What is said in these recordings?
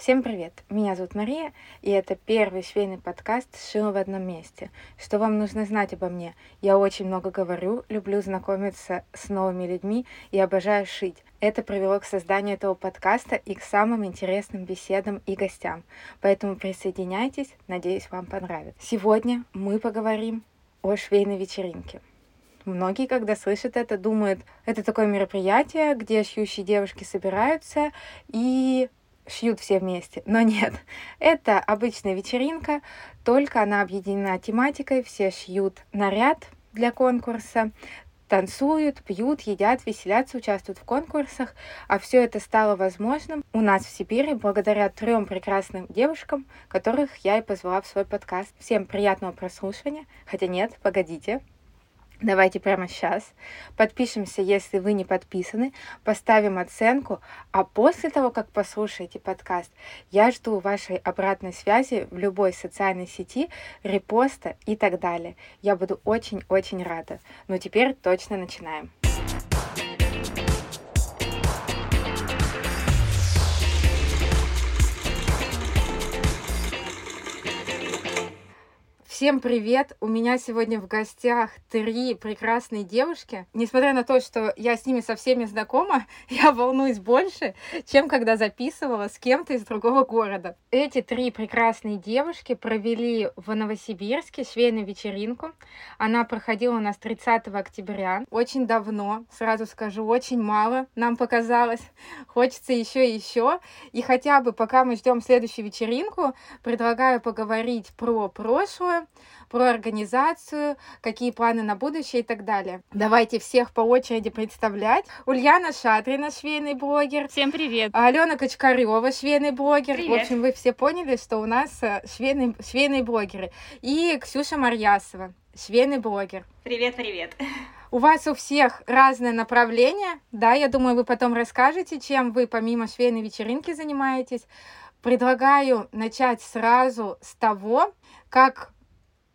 Всем привет! Меня зовут Мария, и это первый швейный подкаст «Шила в одном месте». Что вам нужно знать обо мне? Я очень много говорю, люблю знакомиться с новыми людьми и обожаю шить. Это привело к созданию этого подкаста и к самым интересным беседам и гостям. Поэтому присоединяйтесь, надеюсь, вам понравится. Сегодня мы поговорим о швейной вечеринке. Многие, когда слышат это, думают, это такое мероприятие, где шьющие девушки собираются и шьют все вместе. Но нет, это обычная вечеринка, только она объединена тематикой, все шьют наряд для конкурса, танцуют, пьют, едят, веселятся, участвуют в конкурсах, а все это стало возможным у нас в Сибири благодаря трем прекрасным девушкам, которых я и позвала в свой подкаст. Всем приятного прослушивания. Хотя нет, погодите, Давайте прямо сейчас подпишемся, если вы не подписаны, поставим оценку, а после того, как послушаете подкаст, я жду вашей обратной связи в любой социальной сети, репоста и так далее. Я буду очень-очень рада. Ну теперь точно начинаем. Всем привет! У меня сегодня в гостях три прекрасные девушки. Несмотря на то, что я с ними со всеми знакома, я волнуюсь больше, чем когда записывала с кем-то из другого города. Эти три прекрасные девушки провели в Новосибирске швейную вечеринку. Она проходила у нас 30 октября. Очень давно, сразу скажу, очень мало нам показалось. Хочется еще и еще. И хотя бы пока мы ждем следующую вечеринку, предлагаю поговорить про прошлое, про организацию, какие планы на будущее и так далее. Давайте всех по очереди представлять. Ульяна Шатрина, швейный блогер. Всем привет. Алена Качкарева, швейный блогер. Привет. В общем, вы все поняли, что у нас э, швейные, швейные блогеры. И Ксюша Марьясова, швейный блогер. Привет, привет. У вас у всех разное направление, да, я думаю, вы потом расскажете, чем вы помимо швейной вечеринки занимаетесь. Предлагаю начать сразу с того, как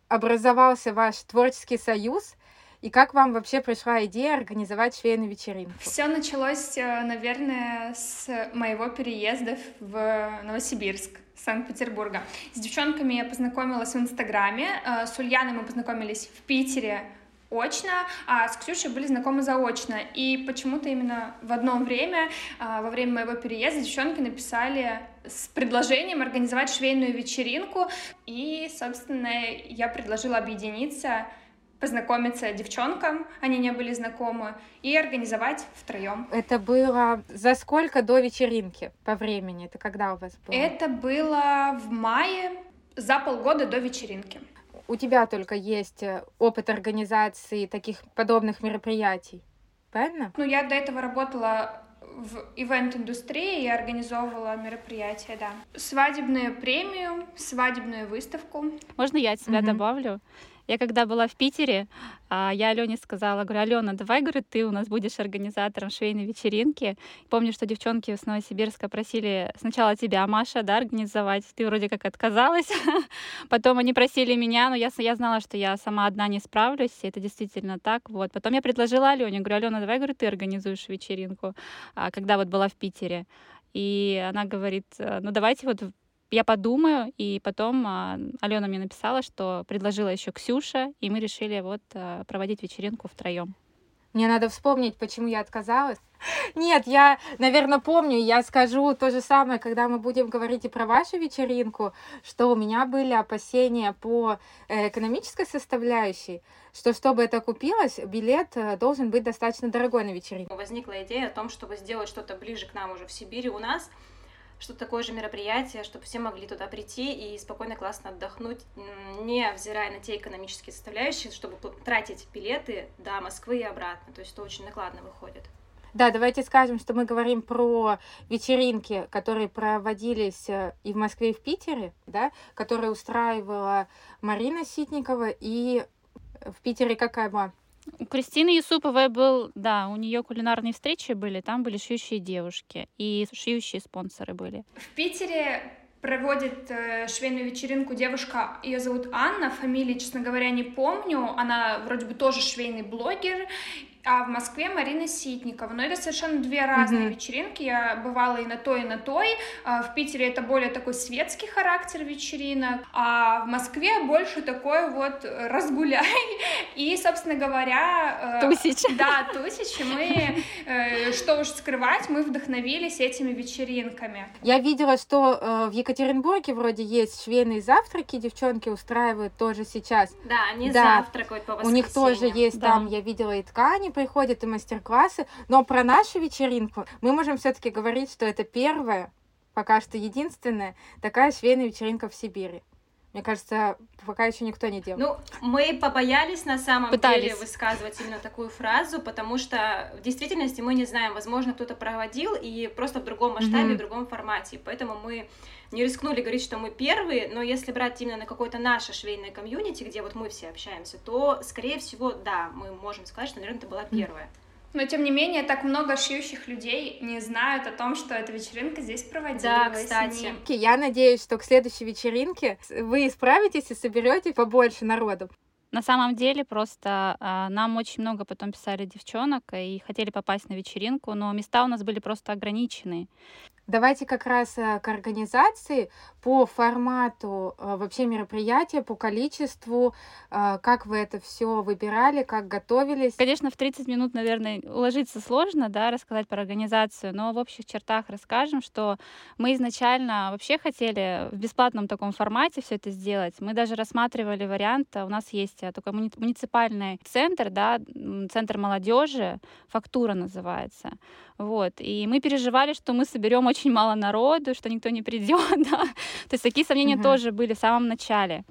образовался ваш творческий союз и как вам вообще пришла идея организовать швейную вечеринку? Все началось, э, наверное, с моего переезда в Новосибирск. Санкт-Петербурга. С девчонками я познакомилась в Инстаграме, э, с Ульяной мы познакомились в Питере очно, а с Ксюшей были знакомы заочно. И почему-то именно в одно время, во время моего переезда, девчонки написали с предложением организовать швейную вечеринку. И, собственно, я предложила объединиться познакомиться девчонкам, они не были знакомы, и организовать втроем. Это было за сколько до вечеринки по времени? Это когда у вас было? Это было в мае, за полгода до вечеринки у тебя только есть э, опыт организации таких подобных мероприятий, правильно? Ну, я до этого работала в ивент-индустрии и организовывала мероприятия, да. Свадебную премию, свадебную выставку. Можно я от себя угу. добавлю? Я когда была в Питере, а, я Алене сказала, говорю, Алена, давай, говорю, ты у нас будешь организатором швейной вечеринки. Помню, что девчонки с Новосибирска просили сначала тебя, Маша, да, организовать. Ты вроде как отказалась. Потом они просили меня, но я, я знала, что я сама одна не справлюсь, и это действительно так. Вот. Потом я предложила Алене, говорю, Алена, давай, говорю, ты организуешь вечеринку, а, когда вот была в Питере. И она говорит, ну давайте вот я подумаю, и потом а, Алена мне написала, что предложила еще Ксюша, и мы решили вот а, проводить вечеринку втроем. Мне надо вспомнить, почему я отказалась. Нет, я, наверное, помню, я скажу то же самое, когда мы будем говорить и про вашу вечеринку, что у меня были опасения по э, экономической составляющей, что чтобы это купилось, билет э, должен быть достаточно дорогой на вечеринку. Возникла идея о том, чтобы сделать что-то ближе к нам уже в Сибири у нас, что такое же мероприятие, чтобы все могли туда прийти и спокойно, классно отдохнуть, не взирая на те экономические составляющие, чтобы тратить билеты до Москвы и обратно. То есть это очень накладно выходит. Да, давайте скажем, что мы говорим про вечеринки, которые проводились э, и в Москве, и в Питере, да, которые устраивала Марина Ситникова, и в Питере какая была? У Кристины Юсуповой был, да, у нее кулинарные встречи были, там были шьющие девушки и шьющие спонсоры были. В Питере проводит э, швейную вечеринку девушка, ее зовут Анна, фамилии, честно говоря, не помню, она вроде бы тоже швейный блогер, а в Москве Марина Ситникова. Но это совершенно две разные mm-hmm. вечеринки. Я бывала и на той, и на той. А в Питере это более такой светский характер вечеринок, а в Москве больше такой вот разгуляй. И, собственно говоря... Э, тусич. Да, тусич. Мы, э, что уж скрывать, мы вдохновились этими вечеринками. Я видела, что э, в Екатеринбурге вроде есть швейные завтраки, девчонки устраивают тоже сейчас. Да, они да. завтракают по У них тоже есть да. там, я видела и ткани приходят, и мастер-классы. Но про нашу вечеринку мы можем все-таки говорить, что это первая, пока что единственная, такая швейная вечеринка в Сибири. Мне кажется, пока еще никто не делал. Ну, мы побоялись на самом Пытались. деле высказывать именно такую фразу, потому что в действительности мы не знаем, возможно, кто-то проводил и просто в другом масштабе, mm-hmm. в другом формате. Поэтому мы не рискнули говорить, что мы первые, но если брать именно на какое-то наше швейное комьюнити, где вот мы все общаемся, то, скорее всего, да, мы можем сказать, что, наверное, это была первая. Но, тем не менее, так много шьющих людей не знают о том, что эта вечеринка здесь проводилась. Да, кстати. Я надеюсь, что к следующей вечеринке вы справитесь и соберете побольше народу. На самом деле просто э, нам очень много потом писали девчонок и хотели попасть на вечеринку, но места у нас были просто ограничены. Давайте как раз э, к организации по формату э, вообще мероприятия, по количеству, э, как вы это все выбирали, как готовились. Конечно, в 30 минут, наверное, уложиться сложно, да, рассказать про организацию, но в общих чертах расскажем, что мы изначально вообще хотели в бесплатном таком формате все это сделать. Мы даже рассматривали вариант, у нас есть такой муниципальный центр, да, центр молодежи, фактура называется. Вот. И мы переживали, что мы соберем очень мало народу, что никто не придет. Да? То есть такие сомнения mm-hmm. тоже были в самом начале.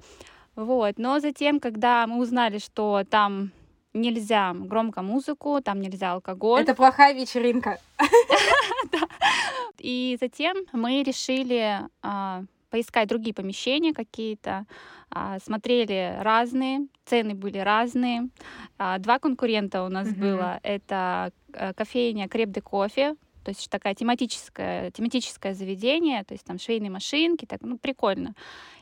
Вот. Но затем, когда мы узнали, что там нельзя громко музыку, там нельзя алкоголь. Это плохая вечеринка. И затем мы решили а, поискать другие помещения какие-то, а, смотрели разные, цены были разные. А, два конкурента у нас было. Это э, кофейня Креп де Кофе, то есть такая тематическое, тематическое заведение, то есть там швейные машинки, так, ну, прикольно.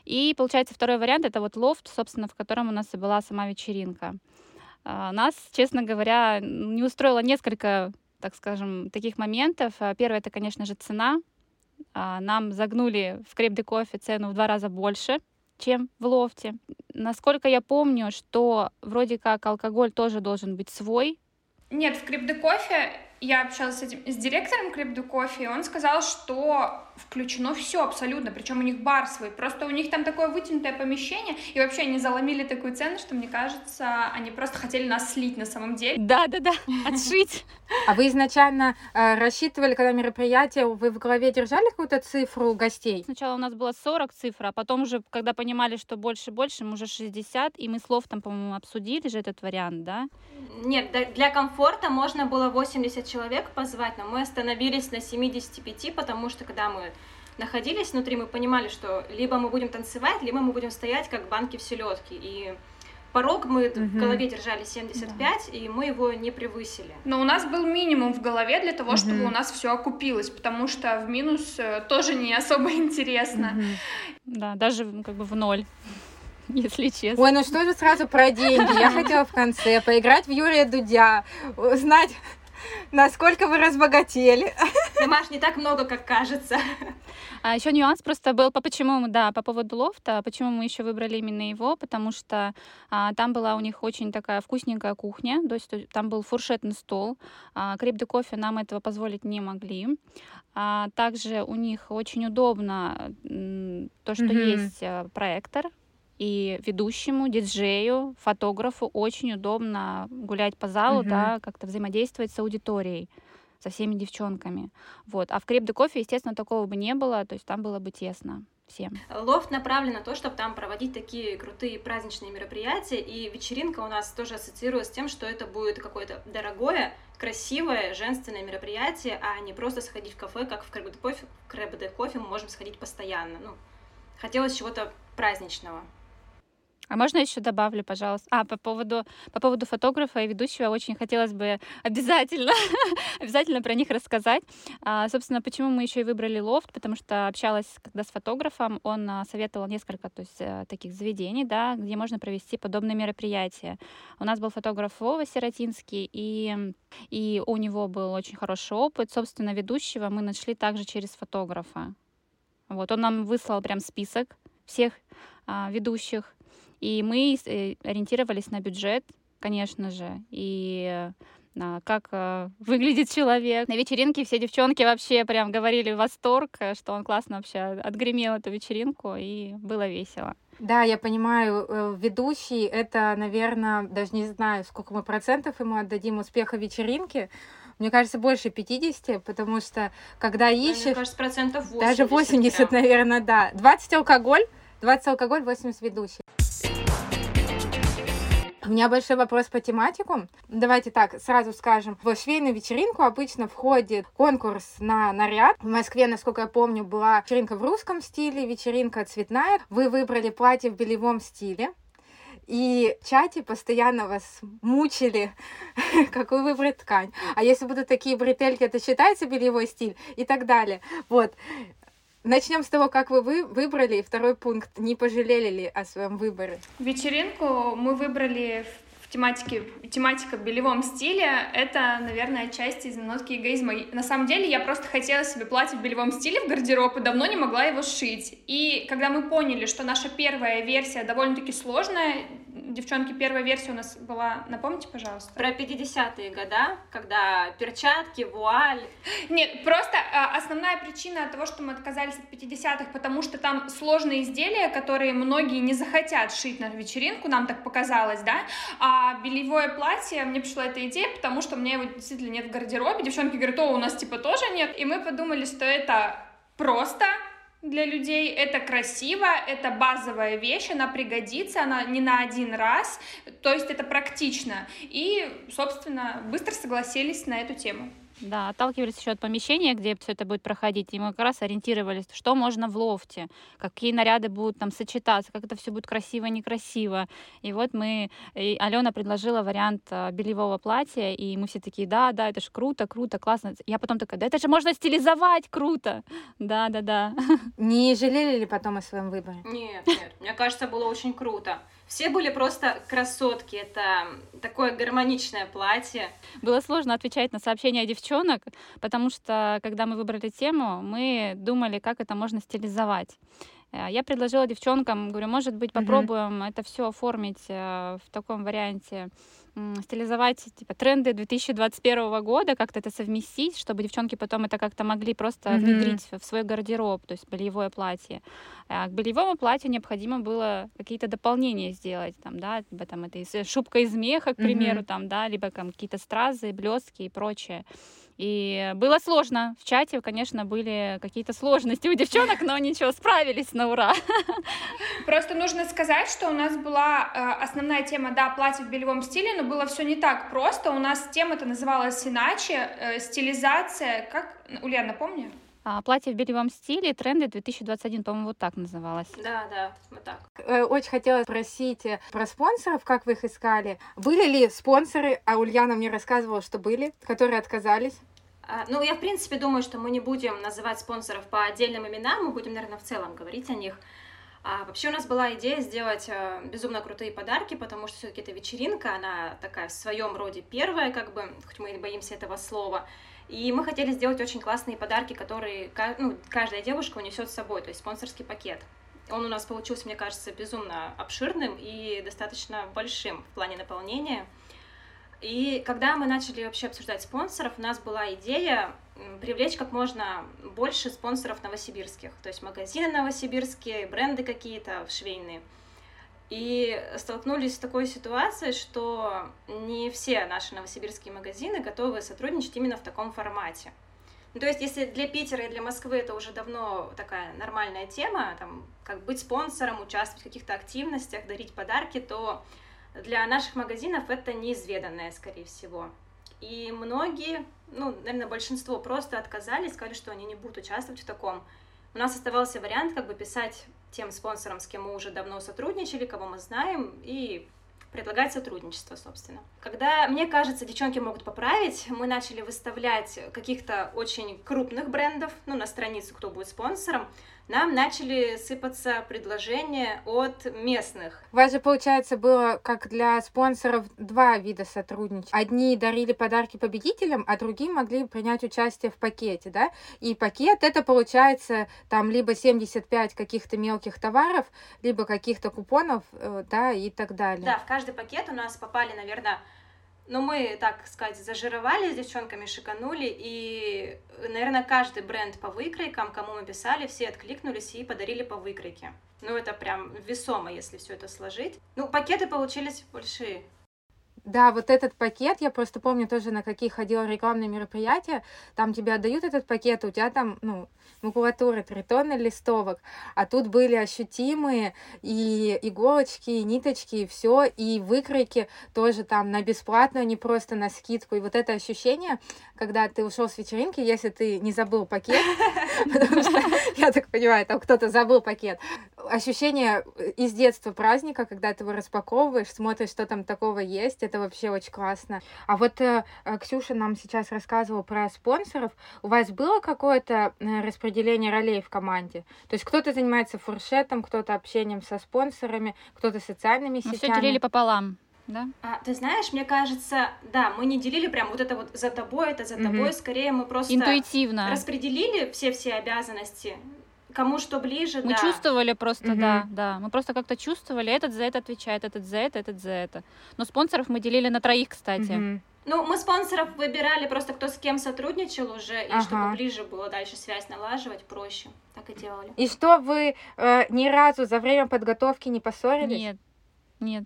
И получается второй вариант — это вот лофт, собственно, в котором у нас и была сама вечеринка. А, нас, честно говоря, не устроило несколько, так скажем, таких моментов. Первое — это, конечно же, цена. Нам загнули в креп де кофе цену в два раза больше — чем в лофте. Насколько я помню, что вроде как алкоголь тоже должен быть свой. Нет, в Крипто Кофе я общалась с, этим, с директором Крипто Кофе, и он сказал, что включено все абсолютно, причем у них бар свой, просто у них там такое вытянутое помещение, и вообще они заломили такую цену, что мне кажется, они просто хотели нас слить на самом деле. Да-да-да, отшить. А вы изначально э, рассчитывали, когда мероприятие, вы в голове держали какую-то цифру гостей? Сначала у нас было 40 цифр, а потом уже, когда понимали, что больше-больше, мы уже 60, и мы слов там, по-моему, обсудили же этот вариант, да? Нет, для комфорта можно было 80 человек позвать, но мы остановились на 75, потому что когда мы находились внутри, мы понимали, что либо мы будем танцевать, либо мы будем стоять как банки в селедке. И порог мы угу. в голове держали 75, да. и мы его не превысили. Но у нас был минимум в голове для того, угу. чтобы у нас все окупилось, потому что в минус э, тоже не особо интересно. Угу. Да, даже как бы в ноль если честно. Ой, ну что же сразу про деньги? Я хотела в конце поиграть в Юрия Дудя, узнать, насколько вы разбогатели. Димаш, не так много, как кажется. А еще нюанс просто был, по почему, да, по поводу лофта, почему мы еще выбрали именно его, потому что а, там была у них очень такая вкусненькая кухня, то есть там был фуршетный стол, а, креп де кофе нам этого позволить не могли. А, также у них очень удобно то, что mm-hmm. есть а, проектор, и ведущему, диджею, фотографу очень удобно гулять по залу, mm-hmm. да, как-то взаимодействовать с аудиторией со всеми девчонками. Вот. А в Креп де Кофе, естественно, такого бы не было, то есть там было бы тесно всем. Лофт направлен на то, чтобы там проводить такие крутые праздничные мероприятия, и вечеринка у нас тоже ассоциируется с тем, что это будет какое-то дорогое, красивое, женственное мероприятие, а не просто сходить в кафе, как в Креп де Кофе, в Кофе мы можем сходить постоянно. Ну, хотелось чего-то праздничного. А можно еще добавлю, пожалуйста? А, по поводу, по поводу фотографа и ведущего очень хотелось бы обязательно, обязательно про них рассказать. А, собственно, почему мы еще и выбрали лофт, потому что общалась когда с фотографом, он а, советовал несколько то есть, а, таких заведений, да, где можно провести подобные мероприятия. У нас был фотограф Вова Сиротинский, и, и у него был очень хороший опыт. Собственно, ведущего мы нашли также через фотографа. Вот, он нам выслал прям список всех а, ведущих, и мы э, ориентировались на бюджет, конечно же, и на как э, выглядит человек. На вечеринке все девчонки вообще прям говорили восторг, э, что он классно вообще отгремел эту вечеринку, и было весело. Да, я понимаю, э, ведущий это, наверное, даже не знаю, сколько мы процентов ему отдадим успеха вечеринки. Мне кажется, больше 50, потому что когда ищешь... Мне кажется, процентов 80. Даже 80, прям. наверное, да. 20 алкоголь, 20 алкоголь, 80 ведущий. У меня большой вопрос по тематику. Давайте так, сразу скажем. В швейную вечеринку обычно входит конкурс на наряд. В Москве, насколько я помню, была вечеринка в русском стиле, вечеринка цветная. Вы выбрали платье в белевом стиле. И в чате постоянно вас мучили, какую выбрать ткань. А если будут такие бретельки, это считается бельевой стиль и так далее. Вот. Начнем с того, как вы, вы выбрали. И второй пункт. Не пожалели ли о своем выборе? Вечеринку мы выбрали в тематике, тематика в белевом стиле, это, наверное, часть из нотки эгоизма. На самом деле, я просто хотела себе платье в белевом стиле в гардероб и давно не могла его сшить. И когда мы поняли, что наша первая версия довольно-таки сложная, девчонки, первая версия у нас была, напомните, пожалуйста. Про 50-е года, когда перчатки, вуаль. Нет, просто а, основная причина того, что мы отказались от 50-х, потому что там сложные изделия, которые многие не захотят шить на вечеринку, нам так показалось, да, а бельевое платье, мне пришла эта идея, потому что мне его действительно нет в гардеробе, девчонки говорят, о, у нас типа тоже нет, и мы подумали, что это просто, для людей, это красиво, это базовая вещь, она пригодится, она не на один раз, то есть это практично. И, собственно, быстро согласились на эту тему. Да, отталкивались еще от помещения, где все это будет проходить, и мы как раз ориентировались, что можно в лофте, какие наряды будут там сочетаться, как это все будет красиво, некрасиво. И вот мы, и Алена предложила вариант а, бельевого платья, и мы все такие, да, да, это же круто, круто, классно. Я потом такая, да это же можно стилизовать, круто. Да, да, да. Не жалели ли потом о своем выборе? Нет, нет, мне кажется, было очень круто. Все были просто красотки. Это такое гармоничное платье. Было сложно отвечать на сообщения девчонок, потому что, когда мы выбрали тему, мы думали, как это можно стилизовать. Э, я предложила девчонкам, говорю, может быть, попробуем mm-hmm. это все оформить э, в таком варианте стилизовать типа тренды 2021 года, как-то это совместить, чтобы девчонки потом это как-то могли просто mm-hmm. внедрить в свой гардероб, то есть бельевое платье. А к бельевому платью необходимо было какие-то дополнения сделать, там, да, либо там это шубка из меха, к примеру, mm-hmm. там, да, либо там какие-то стразы, блестки и прочее. И было сложно. В чате, конечно, были какие-то сложности у девчонок, но ничего, справились на ура. Просто нужно сказать, что у нас была э, основная тема, да, платье в белевом стиле, но было все не так просто. У нас тема-то называлась иначе, э, стилизация, как, Ульяна, напомни? А, платье в белевом стиле, тренды 2021, по-моему, вот так называлось. Да, да, вот так. Э, очень хотела спросить э, про спонсоров, как вы их искали. Были ли спонсоры, а Ульяна мне рассказывала, что были, которые отказались? А, ну, я, в принципе, думаю, что мы не будем называть спонсоров по отдельным именам, мы будем, наверное, в целом говорить о них. А вообще у нас была идея сделать э, безумно крутые подарки, потому что все-таки эта вечеринка, она такая в своем роде первая, как бы, хоть мы и боимся этого слова. И мы хотели сделать очень классные подарки, которые ну, каждая девушка унесет с собой, то есть спонсорский пакет. Он у нас получился, мне кажется, безумно обширным и достаточно большим в плане наполнения. И когда мы начали вообще обсуждать спонсоров, у нас была идея привлечь как можно больше спонсоров новосибирских, то есть магазины новосибирские, бренды какие-то швейные. И столкнулись с такой ситуацией, что не все наши новосибирские магазины готовы сотрудничать именно в таком формате. Ну, то есть, если для Питера и для Москвы это уже давно такая нормальная тема, там, как быть спонсором, участвовать в каких-то активностях, дарить подарки, то для наших магазинов это неизведанное, скорее всего. И многие, ну, наверное, большинство просто отказались, сказали, что они не будут участвовать в таком. у нас оставался вариант как бы писать тем спонсорам, с кем мы уже давно сотрудничали, кого мы знаем, и предлагать сотрудничество, собственно. Когда, мне кажется, девчонки могут поправить, мы начали выставлять каких-то очень крупных брендов, ну, на страницу, кто будет спонсором, нам начали сыпаться предложения от местных. У вас же, получается, было как для спонсоров два вида сотрудничества. Одни дарили подарки победителям, а другие могли принять участие в пакете, да? И пакет это, получается, там либо 75 каких-то мелких товаров, либо каких-то купонов, э, да, и так далее. Да, в каждый пакет у нас попали, наверное, но мы, так сказать, зажировали с девчонками, шиканули, и, наверное, каждый бренд по выкройкам, кому мы писали, все откликнулись и подарили по выкройке. Ну, это прям весомо, если все это сложить. Ну, пакеты получились большие. Да, вот этот пакет, я просто помню тоже, на какие ходила рекламные мероприятия, там тебе отдают этот пакет, у тебя там, ну, макулатура, три тонны листовок, а тут были ощутимые и иголочки, и ниточки, и все, и выкройки тоже там на бесплатно, а не просто на скидку. И вот это ощущение, когда ты ушел с вечеринки, если ты не забыл пакет, потому что, я так понимаю, там кто-то забыл пакет, ощущение из детства праздника, когда ты его распаковываешь, смотришь, что там такого есть, это вообще очень классно. А вот э, э Ксюша нам сейчас рассказывала про спонсоров. У вас было какое-то э, распределение ролей в команде? То есть кто-то занимается фуршетом, кто-то общением со спонсорами, кто-то социальными Мы сетями? все делили пополам. Да? А, ты знаешь, мне кажется, да, мы не делили прям вот это вот за тобой, это за тобой, скорее мы просто Интуитивно. распределили все-все обязанности кому что ближе, Мы да. чувствовали просто, Мгм. да, да. Мы просто как-то чувствовали, этот за это отвечает, этот за это, этот за это. Но спонсоров мы делили на троих, кстати. Мгм. Ну, мы спонсоров выбирали просто, кто с кем сотрудничал уже, и Ага. чтобы ближе было дальше связь налаживать, проще. Так и делали. И что, вы э, ни разу за время подготовки не поссорились? Нет, нет.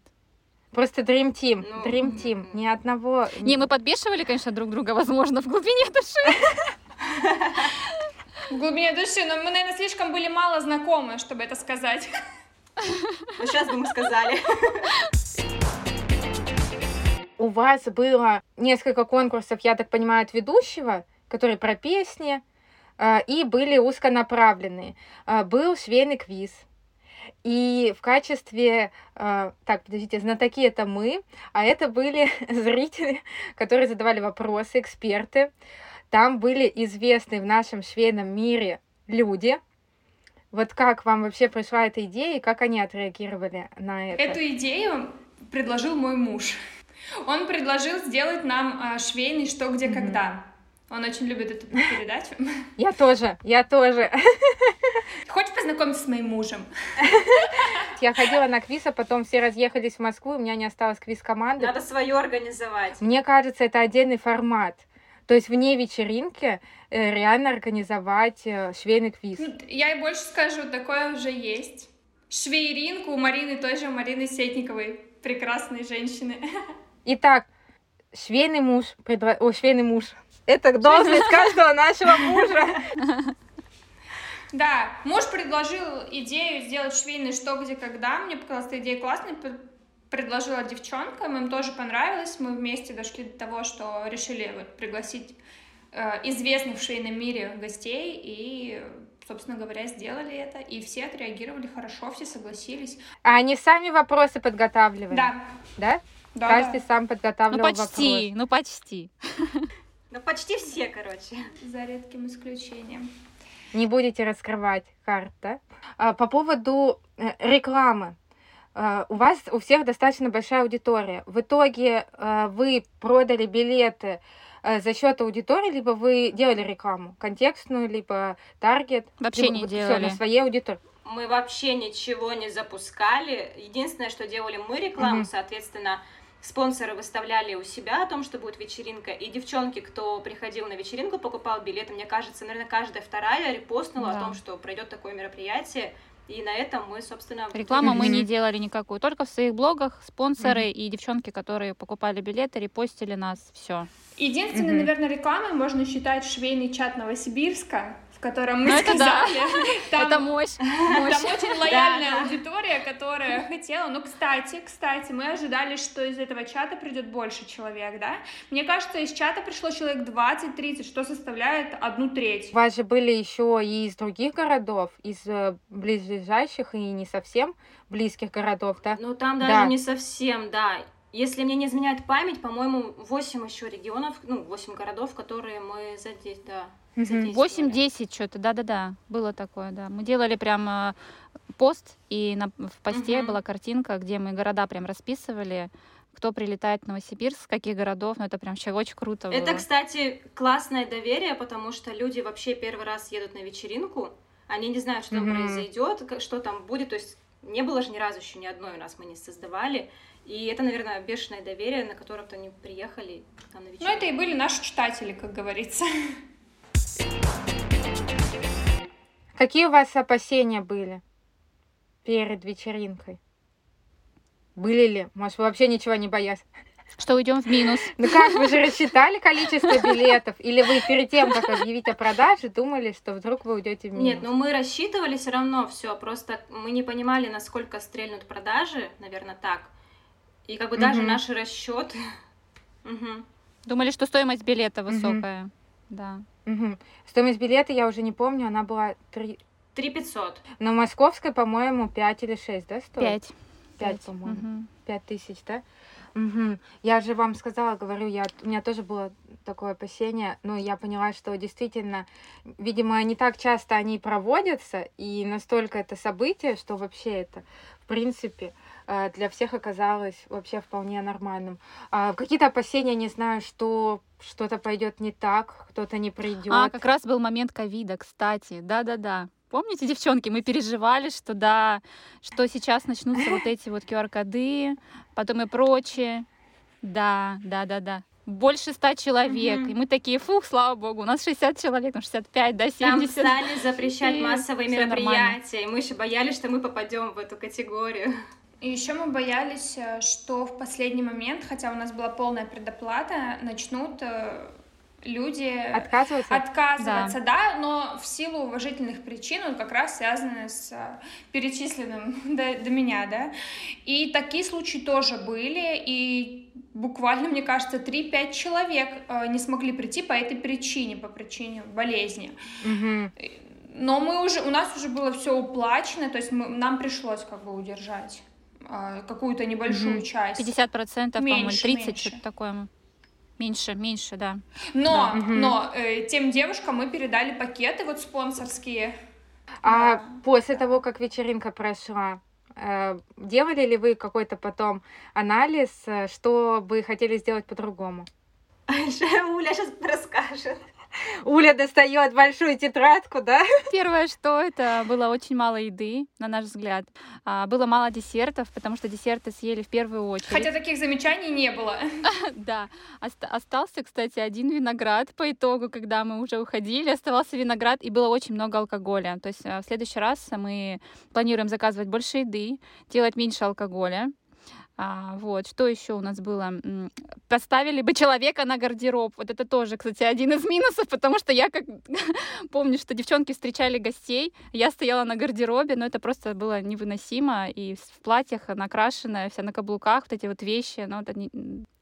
Просто Dream Team, Ну, Dream м, Team, ни одного... Не, мы подбешивали, конечно, друг друга, возможно, в глубине души. В глубине души, но мы, наверное, слишком были мало знакомы, чтобы это сказать. Ну, сейчас бы мы сказали. У вас было несколько конкурсов, я так понимаю, от ведущего, которые про песни, а, и были узконаправленные. А, Был швейный квиз. И в качестве, а, так, подождите, знатоки это мы, а это были зрители, которые задавали вопросы, эксперты. Там были известные в нашем швейном мире люди. Вот как вам вообще пришла эта идея и как они отреагировали на это? Эту идею предложил мой муж. Он предложил сделать нам а, швейный «Что, где, Мгм. когда». Он очень любит эту передачу. Я тоже, я тоже. Хочешь познакомиться с моим мужем? Я ходила на квиз, а потом все разъехались в Москву, у меня не осталось квиз-команды. Надо свое организовать. Мне кажется, это отдельный формат. То есть вне вечеринки э, реально организовать э, швейный квиз. Ну, Я и больше скажу, такое уже есть. Швейринку у Марины, той же Марины Сетниковой, прекрасной женщины. Итак, швейный муж, предла- о, швейный муж. Это должность каждого нашего мужа. Да, муж предложил идею сделать швейный «Что, где, когда». Мне показалась эта идея классной, предложила девчонкам, им тоже понравилось. Мы вместе дошли до того, что решили вот пригласить э, известных в швейном мире гостей и, собственно говоря, сделали это. И все отреагировали хорошо, все согласились. А они сами вопросы подготавливали? Да, Да? да, Каждый да. сам Ну подготавливал почти, ну почти. Ну, почти все, короче. За редким исключением. Не будете раскрывать карт, да? А, По поводу э, рекламы. А, У вас у всех достаточно большая аудитория. В итоге э, вы продали билеты э, за счет аудитории, либо вы делали рекламу контекстную, либо таргет. Вообще либо не вот всё делали. на своей аудитории. Мы вообще ничего не запускали. Единственное, что делали мы рекламу, Мгм. соответственно, спонсоры выставляли у себя о том, что будет вечеринка, и девчонки, кто приходил на вечеринку, покупал билеты, мне кажется, наверное, каждая вторая репостнула Да. о том, что пройдет такое мероприятие, и на этом мы, собственно... Рекламу мы не делали никакую, только в своих блогах спонсоры и девчонки, которые покупали билеты, репостили нас, все. Единственной, наверное, рекламой можно считать швейный чат Новосибирска, в котором мы Ну, сказали. это да. Там, Это мощь. там мощь. очень лояльная Да, да. аудитория, которая хотела. Ну, кстати, кстати, мы ожидали, что из этого чата придет больше человек, да? Мне кажется, из чата пришло человек 20-30, что составляет одну треть. У вас же были еще и из других городов, из э, близлежащих и не совсем близких городов, да? Ну, там Да. даже не совсем, да. Если мне не изменяет память, по-моему, 8 еще регионов, ну, 8 городов, которые мы задействовали, да. 8-10 что-то, да-да-да, было такое, да. Мы делали прям э, пост, и на, в посте Мгм. была картинка, где мы города прям расписывали, кто прилетает в Новосибирск, с каких городов, ну это прям вообще очень круто Это, было. кстати, классное доверие, потому что люди вообще первый раз едут на вечеринку, они не знают, что там Мгм. произойдет, что там будет, то есть не было же ни разу еще ни одной у нас мы не создавали, и это, наверное, бешеное доверие, на которое-то они приехали к нам на Ну, это и были наши читатели, как говорится. Какие у вас опасения были перед вечеринкой? Были ли? Может, вы вообще ничего не боялись? Что уйдем в минус. Ну как, вы же рассчитали количество билетов? Или вы перед тем, как объявить о продаже, думали, что вдруг вы уйдете в минус? Нет, ну мы рассчитывали все равно все, просто мы не понимали, насколько стрельнут продажи, наверное, так. И как бы даже Мгм. наши расчеты. Мгм. Думали, что стоимость билета высокая. Да. Мгм. Стоимость билета, я уже не помню, она была 3... 3 500. На московской, по-моему, 5 или 6, да, стоит? Пять. Пять, по-моему. Мгм. Пять тысяч, да? Мгм. Я же вам сказала, говорю, я, у меня тоже было такое опасение, но я поняла, что действительно, видимо, не так часто они проводятся, и настолько это событие, что вообще это, в принципе, для всех оказалось вообще вполне нормальным. А, Какие-то опасения, не знаю, что что-то пойдет не так, кто-то не придет. А, как раз был момент ковида, кстати. Да-да-да. Помните, девчонки, мы переживали, что да, что сейчас начнутся вот эти вот QR-коды, потом и прочее. Да, да, да, да. Больше ста человек. Мгм. И мы такие, фух, слава богу, у нас 60 человек, ну 65, да, Там 70. стали запрещать И массовые нормально. мероприятия, и мы еще боялись, что мы попадем в эту категорию. И еще мы боялись, э, что в последний момент, хотя у нас была полная предоплата, начнут э, люди Отказываться? отказываться, да. но в силу уважительных причин, вот как раз связанные с э, перечисленным до, до меня, да. И такие случаи тоже были, и буквально, мне кажется, 3-5 человек не смогли прийти по этой причине, по причине болезни. Мгм. Но мы уже, у нас уже было все уплачено, то есть мы, нам пришлось как бы удержать какую-то небольшую Мгм. часть. 50%, по-моему, или Меньше, 30, меньше. что-то такое. Меньше, меньше, да. Но, Мгм. но э, тем девушкам мы передали пакеты вот спонсорские. А Да, после да. того, как вечеринка прошла, э, делали ли вы какой-то потом анализ, э, что бы хотели сделать по-другому? Уля сейчас расскажет. Уля достает большую тетрадку, да? Первое, что это было очень мало еды, на наш взгляд. А, Было мало десертов, потому что десерты съели в первую очередь. Хотя таких замечаний не было. Да, Оста- остался, кстати, один виноград по итогу, когда мы уже уходили, оставался виноград, и было очень много алкоголя. То есть э, в следующий раз мы планируем заказывать больше еды, делать меньше алкоголя. А, вот, что еще у нас было? Поставили бы человека на гардероб. Вот это тоже, кстати, один из минусов, потому что я как помню, что девчонки встречали гостей, я стояла на гардеробе, но это просто было невыносимо, и в платьях накрашенная, вся на каблуках, вот эти вот вещи, но это не-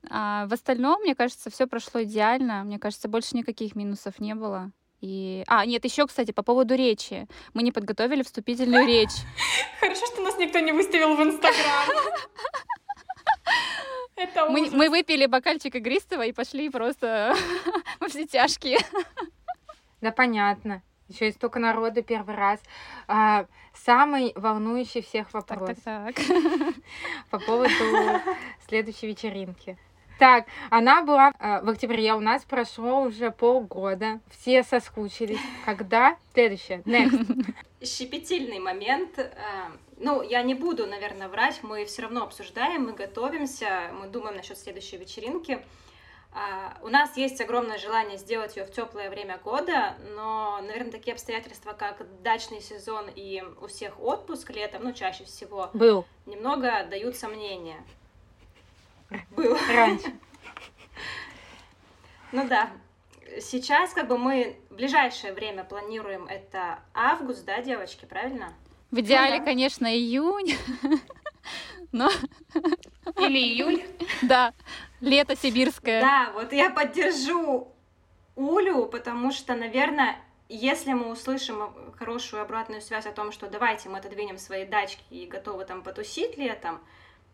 а в остальном, мне кажется, все прошло идеально. Мне кажется, больше никаких минусов не было. И... А, нет, еще, кстати, по поводу речи. Мы не подготовили вступительную речь. Хорошо, что нас никто не выставил в Инстаграм. Мы, мы выпили бокальчик игристого и пошли просто во все тяжкие. Да, понятно. Еще и столько народу первый раз. А, самый волнующий всех Так, вопрос так, так. по поводу следующей вечеринки. Так, она была э, в октябре, у нас прошло уже полгода, все соскучились. Когда? Следующее, next. Щепетильный момент. э, Ну, я не буду, наверное, врать, мы все равно обсуждаем, мы готовимся, мы думаем насчет следующей вечеринки. А, У нас есть огромное желание сделать ее в теплое время года, но, наверное, такие обстоятельства, как дачный сезон и у всех отпуск летом, ну, чаще всего, Был немного дают сомнения. Был. раньше. Ну да. сейчас как бы мы в ближайшее время планируем это август, да, девочки, правильно? В идеале, ну, да. конечно, июнь. Но... Или июль. Да, лето сибирское. Да, вот я поддержу Улю, потому что, наверное, если мы услышим хорошую обратную связь о том, что давайте мы отодвинем свои дачки и готовы там потусить летом,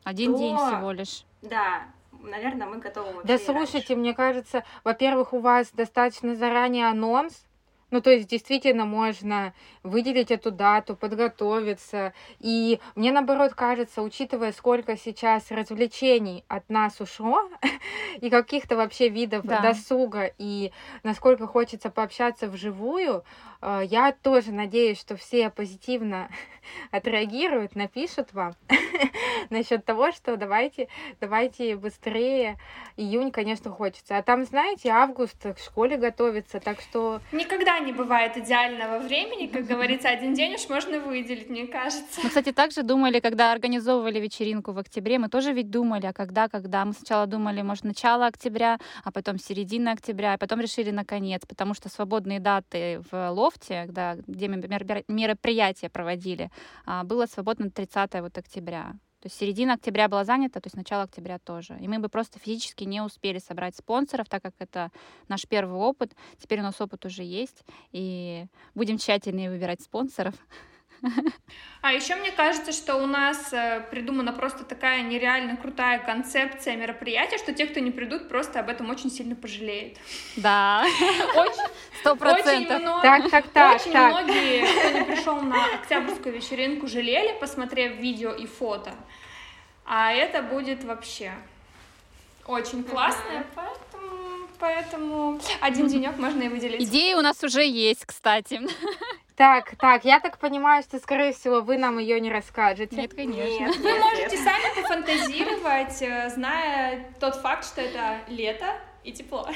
один то... день всего лишь. Да, наверное, мы готовы. Да слушайте, раньше. мне кажется, во-первых, у вас достаточно заранее анонс, ну, то есть, действительно, можно выделить эту дату, подготовиться. И мне, наоборот, кажется, учитывая, сколько сейчас развлечений от нас ушло, и каких-то вообще видов да. досуга, и насколько хочется пообщаться вживую, э, я тоже надеюсь, что все позитивно отреагируют, напишут вам насчет того, что давайте, давайте быстрее. Июнь, конечно, хочется. А там, знаете, август к школе готовится, так что... Никогда не бывает идеального времени, как говорится, один день уж можно выделить, мне кажется. Мы, кстати, также думали, когда организовывали вечеринку в октябре, мы тоже ведь думали, а когда, когда. Мы сначала думали, может, начало октября, а потом середина октября, а потом решили наконец, потому что свободные даты в лофте, когда, где мы мероприятия проводили, а, было свободно 30 вот октября. То есть середина октября была занята, то есть начало октября тоже. И мы бы просто физически не успели собрать спонсоров, так как это наш первый опыт. Теперь у нас опыт уже есть, и будем тщательнее выбирать спонсоров. А еще мне кажется, что у нас э, придумана просто такая нереально крутая концепция мероприятия, что те, кто не придут, просто об этом очень сильно пожалеют. Да. Сто процентов. Так, так, так. Очень многие, кто не пришел на октябрьскую вечеринку, жалели, посмотрев видео и фото. А это будет вообще очень классно, поэтому, поэтому один денек можно и выделить. Идеи у нас уже есть, кстати. Так, так, я так понимаю, что, скорее всего, вы нам ее не расскажете. Нет, конечно. Нет, вы можете сами пофантазировать, э, зная тот факт, что это лето и тепло.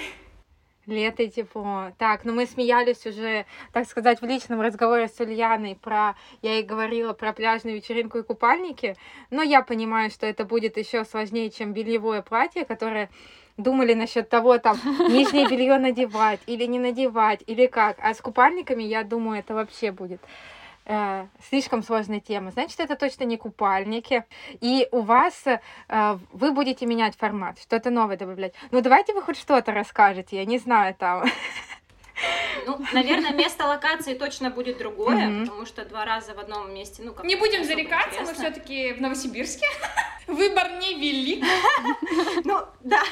Лето и тепло. Так, ну мы смеялись уже, так сказать, в личном разговоре с Ульяной про... Я ей говорила про пляжную вечеринку и купальники, но я понимаю, что это будет еще сложнее, чем бельевое платье, которое думали насчет того, там, нижнее белье надевать или не надевать, или как. А с купальниками, я думаю, это вообще будет э, слишком сложная тема. Значит, это точно не купальники. И у вас э, вы будете менять формат, что-то новое добавлять. Ну, давайте вы хоть что-то расскажете, я не знаю там. Ну, наверное, место локации точно будет другое, mm-hmm. потому что два раза в одном месте, ну, как Не будем зарекаться, мы все-таки в Новосибирске. Выбор не велик. Ну, да.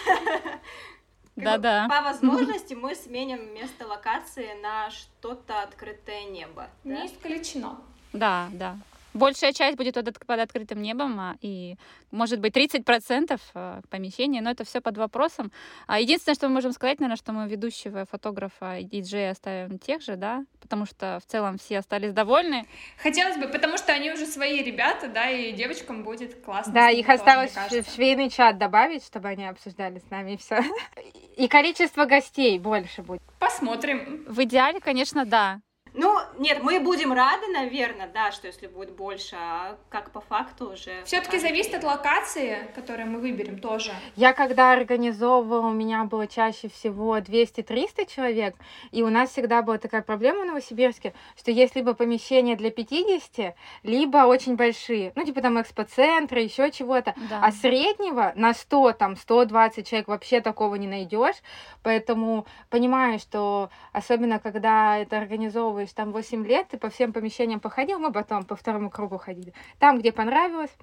Да-да. По возможности мы сменим место локации на что-то открытое небо. Не исключено. Да, да. Большая часть будет под открытым небом, а, и, может быть, 30% э, помещения, но это все под вопросом. А единственное, что мы можем сказать, наверное, что мы ведущего фотографа и диджея оставим тех же, да, потому что в целом все остались довольны. Хотелось бы, потому что они уже свои ребята, да, и девочкам будет классно. Да, их осталось в швейный чат добавить, чтобы они обсуждали с нами и все. И количество гостей больше будет. Посмотрим. В идеале, конечно, да. Ну, нет, мы будем рады, наверное, да, что если будет больше, а как по факту уже... Все-таки зависит от локации, которую мы выберем тоже. Я когда организовывала, у меня было чаще всего 200-300 человек, и у нас всегда была такая проблема в Новосибирске, что есть либо помещения для 50, либо очень большие, ну, типа там экспоцентры, еще чего-то, да. а среднего на 100, там, 120 человек вообще такого не найдешь, поэтому понимаю, что особенно когда это организовываешь есть там 8 лет, ты по всем помещениям походил, мы потом по второму кругу ходили. Там, где понравилось,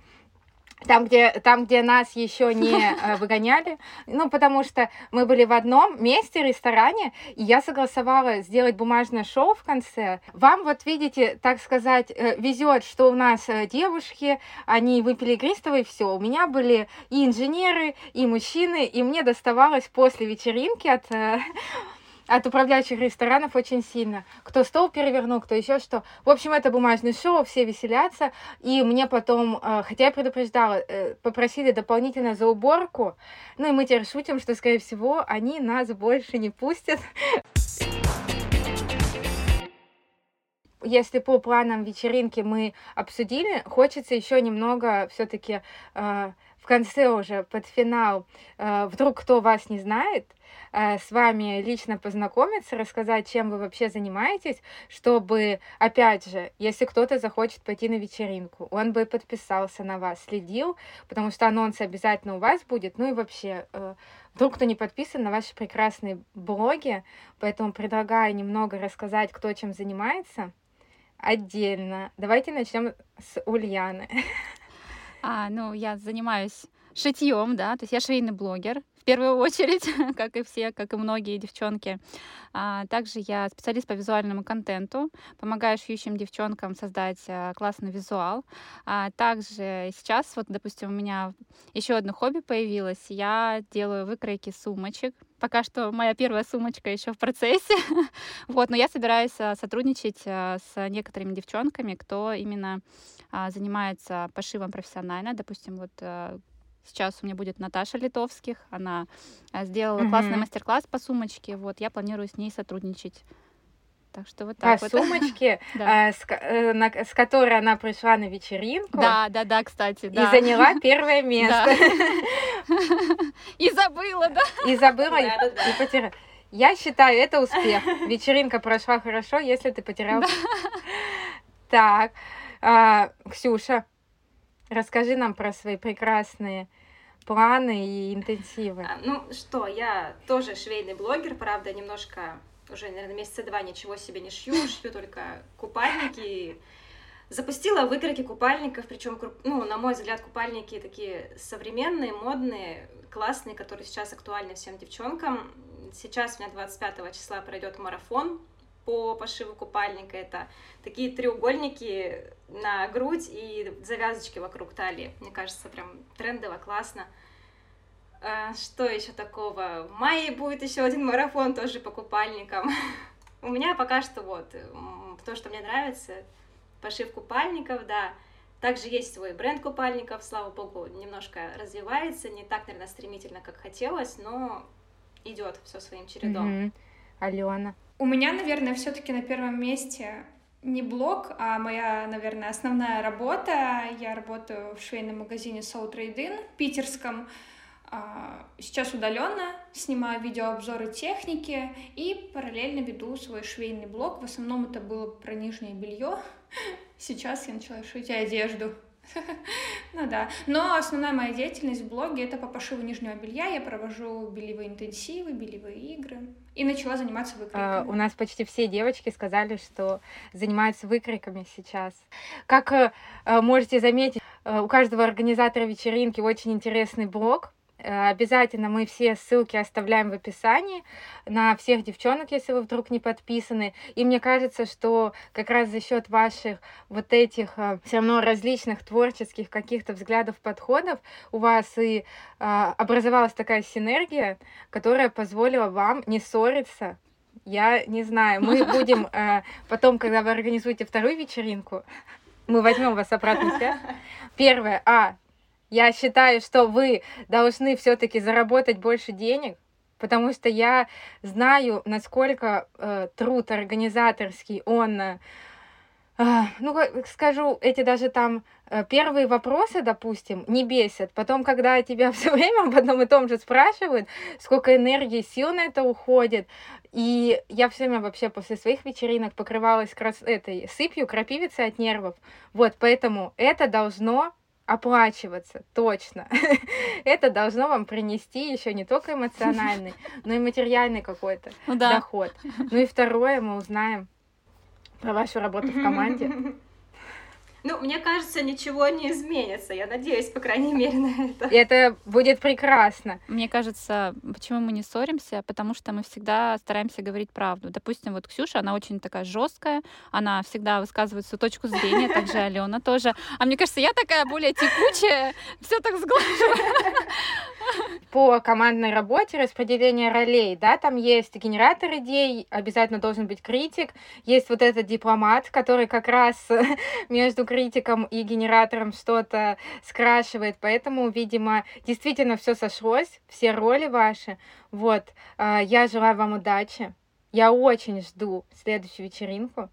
там, где, там, где нас еще не э, выгоняли, ну, потому что мы были в одном месте, ресторане, и я согласовала сделать бумажное шоу в конце. Вам, вот видите, так сказать, э, везет, что у нас э, девушки, они выпили игристого, и все. У меня были и инженеры, и мужчины, и мне доставалось после вечеринки от от управляющих ресторанов очень сильно. Кто стол перевернул, кто еще что. В общем, это бумажное шоу, все веселятся. И мне потом, э, хотя я предупреждала, э, попросили дополнительно за уборку. Ну и мы теперь шутим, что, скорее всего, они нас больше не пустят. Если по планам вечеринки мы обсудили, хочется еще немного все-таки э, в конце уже, под финал, э, вдруг кто вас не знает, э, с вами лично познакомиться, рассказать, чем вы вообще занимаетесь, чтобы, опять же, если кто-то захочет пойти на вечеринку, он бы подписался на вас, следил, потому что анонс обязательно у вас будет, ну и вообще, э, вдруг кто не подписан на ваши прекрасные блоги, поэтому предлагаю немного рассказать, кто чем занимается отдельно. Давайте начнем с Ульяны. А, ну, я занимаюсь шитьем, да, то есть я швейный блогер, в первую очередь, как и все, как и многие девчонки. А, также я специалист по визуальному контенту, помогаю шьющим девчонкам создать а, классный визуал. А, также сейчас, вот, допустим, у меня еще одно хобби появилось, я делаю выкройки сумочек. Пока что моя первая сумочка еще в процессе. вот, но я собираюсь а, сотрудничать а, с некоторыми девчонками, кто именно а, занимается пошивом профессионально. Допустим, вот Сейчас у меня будет Наташа Литовских. Она сделала mm-hmm. классный мастер-класс по сумочке. Вот я планирую с ней сотрудничать. Так что вот так по вот. сумочке, э, с, которой она пришла на вечеринку. Да, да, да, кстати, да. И заняла первое место. И забыла, да. И забыла, и потеряла. Я считаю, это успех. Вечеринка прошла хорошо, если ты потерял. Так, а, Ксюша, Расскажи нам про свои прекрасные планы и интенсивы. А, ну что, я тоже швейный блогер, правда, немножко уже, наверное, месяца два ничего себе не шью, шью только купальники. Запустила выкройки купальников, причем, ну, на мой взгляд, купальники такие современные, модные, классные, которые сейчас актуальны всем девчонкам. Сейчас у меня 25 числа пройдет марафон по пошиву купальника. Это такие треугольники на грудь и завязочки вокруг талии. Мне кажется, прям трендово, классно. А, что еще такого? В мае будет еще один марафон тоже по купальникам. У меня пока что вот то, что мне нравится, пошив купальников, да. Также есть свой бренд купальников, слава богу, немножко развивается, не так, наверное, стремительно, как хотелось, но идет все своим чередом. Mm-hmm. Алена. У меня, наверное, все-таки на первом месте не блог, а моя, наверное, основная работа. Я работаю в швейном магазине Soul Trade In питерском. А, сейчас удаленно снимаю видеообзоры техники и параллельно веду свой швейный блог. В основном это было про нижнее белье. Сейчас я начала шить одежду. Ну да. Но основная моя деятельность в блоге — это по пошиву нижнего белья. Я провожу бельевые интенсивы, бельевые игры. И начала заниматься выкройками. А, у нас почти все девочки сказали, что занимаются выкройками сейчас. Как э, можете заметить, э, у каждого организатора вечеринки очень интересный блог, Э, обязательно мы все ссылки оставляем в описании на всех девчонок, если вы вдруг не подписаны. И мне кажется, что как раз за счет ваших вот этих э, все равно различных творческих каких-то взглядов, подходов у вас и а, образовалась такая синергия, которая позволила вам не ссориться. Я не знаю, мы будем э, потом, когда вы организуете вторую вечеринку, мы возьмем вас обратно. Первое, а, я считаю, что вы должны все-таки заработать больше денег, потому что я знаю, насколько э, труд организаторский, он, э, ну, скажу, эти даже там э, первые вопросы, допустим, не бесят. Потом, когда тебя все время об одном и том же спрашивают, сколько энергии, сил на это уходит, и я все время вообще после своих вечеринок покрывалась крас... этой сыпью, крапивицей от нервов. Вот, поэтому это должно оплачиваться, точно. Это должно вам принести еще не только эмоциональный, но и материальный какой-то ну, да. доход. Ну и второе, мы узнаем про вашу работу в команде. Ну, мне кажется, ничего не изменится. Я надеюсь, по крайней мере, на это. И это будет прекрасно. Мне кажется, почему мы не ссоримся? Потому что мы всегда стараемся говорить правду. Допустим, вот Ксюша, она очень такая жесткая, она всегда высказывает свою точку зрения, также Алена тоже. А мне кажется, я такая более текучая, все так сглаживаю. По командной работе распределение ролей, да, там есть генератор идей, обязательно должен быть критик, есть вот этот дипломат, который как раз между критиком и генератором что-то скрашивает, поэтому, видимо, действительно все сошлось, все роли ваши. Вот, а, я желаю вам удачи. Я очень жду следующую вечеринку.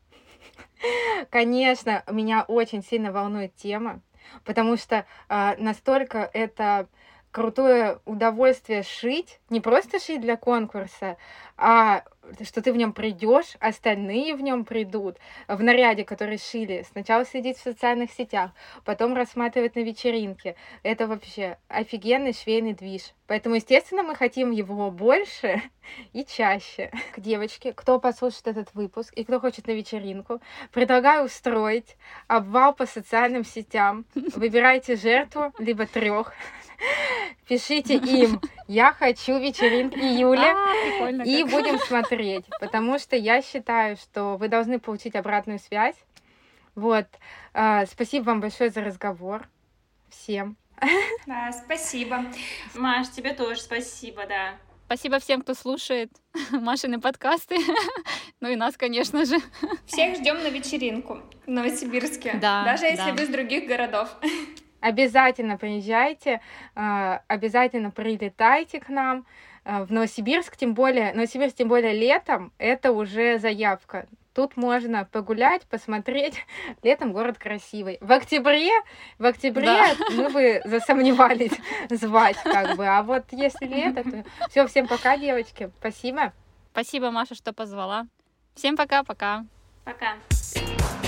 Конечно, меня очень сильно волнует тема. потому что э, настолько это крутое удовольствие шить, не просто шить для конкурса, а что ты в нем придешь, остальные в нем придут, в наряде, который шили, сначала следить в социальных сетях, потом рассматривать на вечеринке. Это вообще офигенный швейный движ. Поэтому, естественно, мы хотим его больше и чаще. К девочке, кто послушает этот выпуск и кто хочет на вечеринку, предлагаю устроить обвал по социальным сетям. Выбирайте жертву, либо трех. Пишите им, я хочу вечеринки июля, а, и будем смотреть, потому что я считаю, что вы должны получить обратную связь. Вот. А, спасибо вам большое за разговор. Всем. Да, спасибо. Маш, тебе тоже спасибо, да. Спасибо всем, кто слушает Машины подкасты. ну и нас, конечно же. Всех ждем на вечеринку в Новосибирске. Да. Даже если да. вы из других городов. Обязательно приезжайте, а, обязательно прилетайте к нам а, в Новосибирск, тем более, Новосибирск, тем более летом, это уже заявка. Тут можно погулять, посмотреть. Летом город красивый. В октябре, в октябре да. мы бы засомневались звать, как бы. А вот если лето, то все, всем пока, девочки. Спасибо. Спасибо, Маша, что позвала. Всем пока-пока. Пока. -пока. пока.